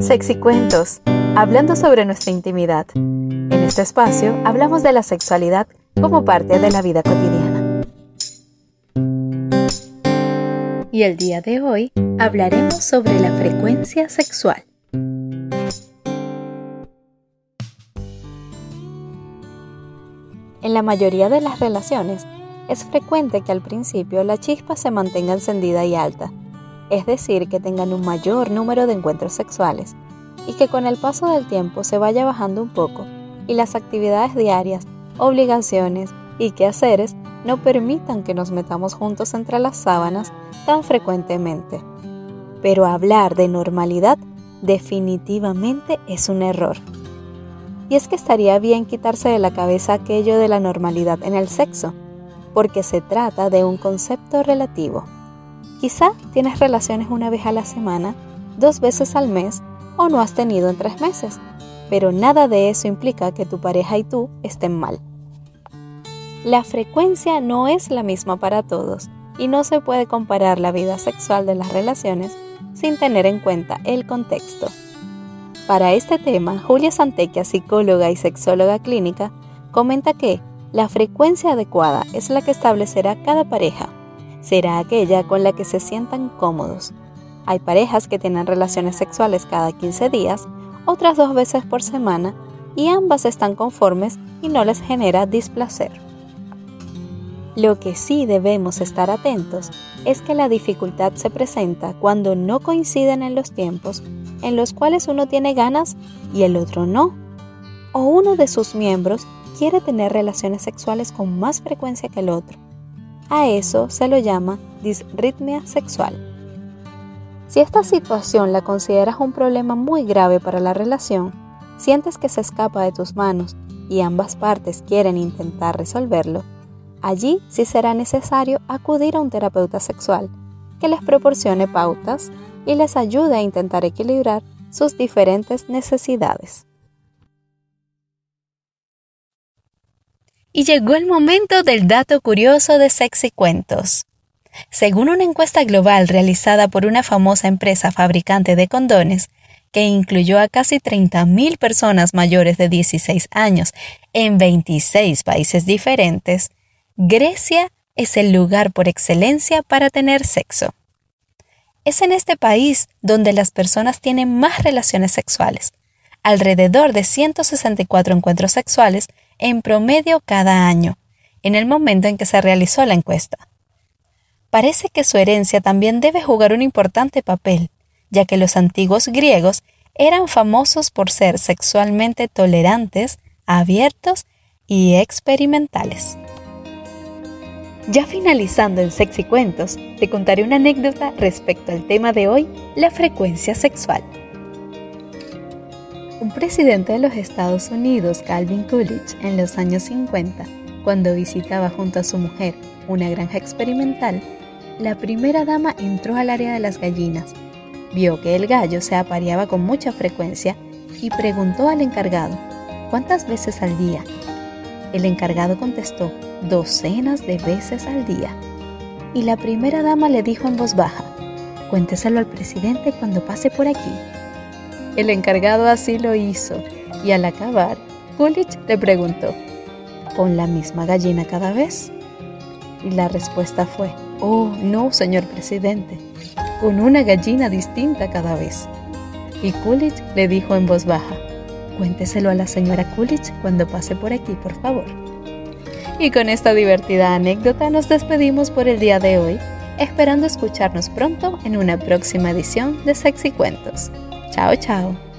Sexy Cuentos, hablando sobre nuestra intimidad. En este espacio hablamos de la sexualidad como parte de la vida cotidiana. Y el día de hoy hablaremos sobre la frecuencia sexual. En la mayoría de las relaciones, es frecuente que al principio la chispa se mantenga encendida y alta, es decir, que tengan un mayor número de encuentros sexuales, y que con el paso del tiempo se vaya bajando un poco y las actividades diarias, obligaciones y quehaceres no permitan que nos metamos juntos entre las sábanas tan frecuentemente. Pero hablar de normalidad definitivamente es un error. Y es que estaría bien quitarse de la cabeza aquello de la normalidad en el sexo, porque se trata de un concepto relativo. Quizá tienes relaciones una vez a la semana, dos veces al mes o no has tenido en tres meses, pero nada de eso implica que tu pareja y tú estén mal. La frecuencia no es la misma para todos y no se puede comparar la vida sexual de las relaciones sin tener en cuenta el contexto. Para este tema, Julia Santequia, psicóloga y sexóloga clínica, comenta que la frecuencia adecuada es la que establecerá cada pareja. Será aquella con la que se sientan cómodos. Hay parejas que tienen relaciones sexuales cada 15 días, otras dos veces por semana, y ambas están conformes y no les genera displacer. Lo que sí debemos estar atentos es que la dificultad se presenta cuando no coinciden en los tiempos en los cuales uno tiene ganas y el otro no, o uno de sus miembros quiere tener relaciones sexuales con más frecuencia que el otro. A eso se lo llama disritmia sexual. Si esta situación la consideras un problema muy grave para la relación, sientes que se escapa de tus manos y ambas partes quieren intentar resolverlo, allí sí será necesario acudir a un terapeuta sexual que les proporcione pautas y les ayude a intentar equilibrar sus diferentes necesidades. Y llegó el momento del dato curioso de Sexy Cuentos. Según una encuesta global realizada por una famosa empresa fabricante de condones, que incluyó a casi 30.000 personas mayores de 16 años en 26 países diferentes, Grecia es el lugar por excelencia para tener sexo. Es en este país donde las personas tienen más relaciones sexuales, alrededor de 164 encuentros sexuales en promedio cada año, en el momento en que se realizó la encuesta. Parece que su herencia también debe jugar un importante papel, ya que los antiguos griegos eran famosos por ser sexualmente tolerantes, abiertos y experimentales. Ya finalizando en Sexy Cuentos, te contaré una anécdota respecto al tema de hoy, la frecuencia sexual. Un presidente de los Estados Unidos, Calvin Coolidge, en los años 50, cuando visitaba junto a su mujer una granja experimental, la primera dama entró al área de las gallinas, vio que el gallo se apareaba con mucha frecuencia y preguntó al encargado, ¿cuántas veces al día? El encargado contestó, docenas de veces al día. Y la primera dama le dijo en voz baja, cuénteselo al presidente cuando pase por aquí. El encargado así lo hizo y al acabar, Coolidge le preguntó, ¿con la misma gallina cada vez? Y la respuesta fue, oh, no, señor presidente, con una gallina distinta cada vez. Y Coolidge le dijo en voz baja, cuénteselo a la señora Coolidge cuando pase por aquí, por favor. Y con esta divertida anécdota nos despedimos por el día de hoy, esperando escucharnos pronto en una próxima edición de Sexy Cuentos. Chao, chao.